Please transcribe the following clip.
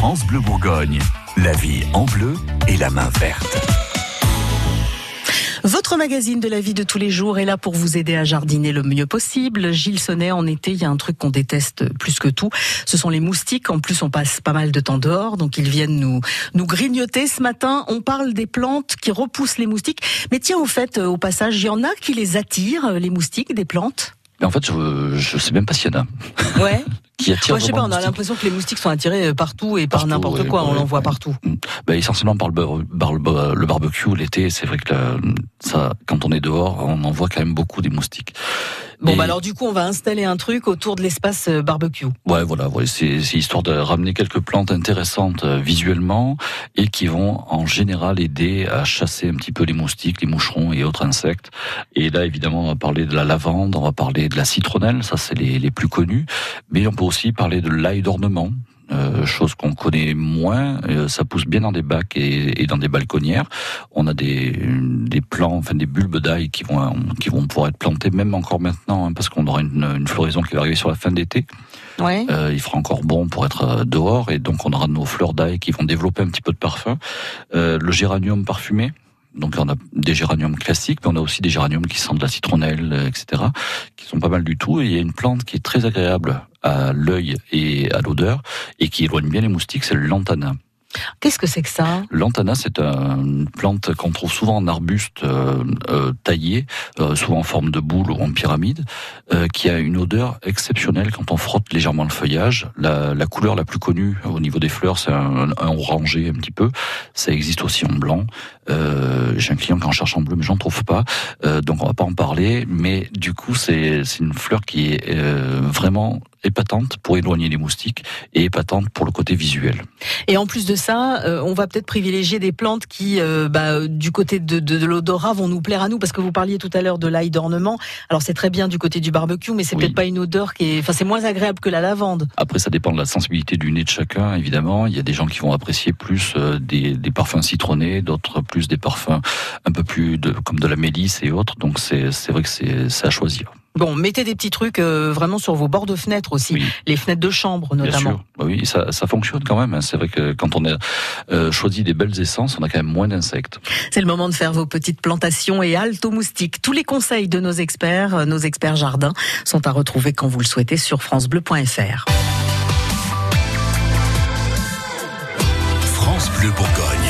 France Bleu Bourgogne, la vie en bleu et la main verte. Votre magazine de la vie de tous les jours est là pour vous aider à jardiner le mieux possible. Gilles Sonnet, en été, il y a un truc qu'on déteste plus que tout. Ce sont les moustiques. En plus, on passe pas mal de temps dehors, donc ils viennent nous, nous grignoter. Ce matin, on parle des plantes qui repoussent les moustiques. Mais tiens, au fait, au passage, il y en a qui les attirent, les moustiques, des plantes? Mais en fait, je, je sais même pas s'il y en a. Ouais. qui attire je sais pas, on a l'impression que les moustiques sont attirés partout et par n'importe quoi, on l'en voit partout. Bah, essentiellement par le, par le, barbecue l'été, c'est vrai que ça, quand on est dehors, on en voit quand même beaucoup des moustiques. Bon, bah alors du coup, on va installer un truc autour de l'espace euh, barbecue. Ouais, voilà, ouais, c'est histoire de ramener quelques plantes intéressantes euh, visuellement et qui vont en général aider à chasser un petit peu les moustiques, les moucherons et autres insectes. Et là, évidemment, on va parler de la lavande, on va parler de la citronnelle, ça c'est les, les plus connus, mais on peut aussi parler de l'ail d'ornement. Euh, chose qu'on connaît moins. Euh, ça pousse bien dans des bacs et, et, dans des balconnières. On a des, des plants, enfin des bulbes d'ail qui vont qui vont pouvoir être plantés même encore maintenant, hein, parce qu'on aura une, une, floraison qui va arriver sur la fin d'été. Ouais. Euh, il fera encore bon pour être dehors et donc on aura nos fleurs d'ail qui vont développer un petit peu de parfum. Le géranium parfumé. Donc on a des géraniums classiques, mais on a aussi des géraniums qui sentent de la citronnelle, etc., qui sont pas mal du tout. Et il y a une plante qui est très agréable à l'œil et à l'odeur et qui éloigne bien les moustiques, c'est le lantana. Qu'est-ce que c'est que ça? L'antana, c'est une plante qu'on trouve souvent en arbuste euh, euh, taillé, euh, souvent en forme de boule ou en pyramide, euh, qui a une odeur exceptionnelle quand on frotte légèrement le feuillage. La, la couleur la plus connue au niveau des fleurs, c'est un, un, orangé un petit peu. Ça existe aussi en blanc. Euh, J'ai un client qui en cherche en bleu, mais j'en trouve pas. donc on va pas en parler. Mais du coup, c'est une fleur qui est vraiment épatante pour éloigner les moustiques et épatante pour le côté visuel. Et en plus de ça, euh, on va peut-être privilégier des plantes qui, euh, bah, du côté de, de, de l'odorat, vont nous plaire à nous, parce que vous parliez tout à l'heure de l'ail d'ornement. Alors c'est très bien du côté du barbecue, mais c'est peut-être pas une odeur qui est, enfin c'est moins agréable que la lavande. Après, ça dépend de la sensibilité du nez de chacun, évidemment. Il y a des gens qui vont apprécier plus euh, des, des, parfums citronnés, d'autres plus des parfums un peu plus de, comme de la mélisse et autres. Donc c'est vrai que c'est à choisir. Bon, mettez des petits trucs euh, vraiment sur vos bords de fenêtres aussi, les fenêtres de chambre notamment. Bien sûr. Bah oui, ça, ça fonctionne quand même. Hein. C'est vrai que quand on a euh, choisi des belles essences, on a quand même moins d'insectes. C'est le moment de faire vos petites plantations et halte aux moustiques. Tous les conseils de nos experts, euh, nos experts jardins, sont à retrouver quand vous le souhaitez sur francebleu.fr. France Bleu Bourgogne.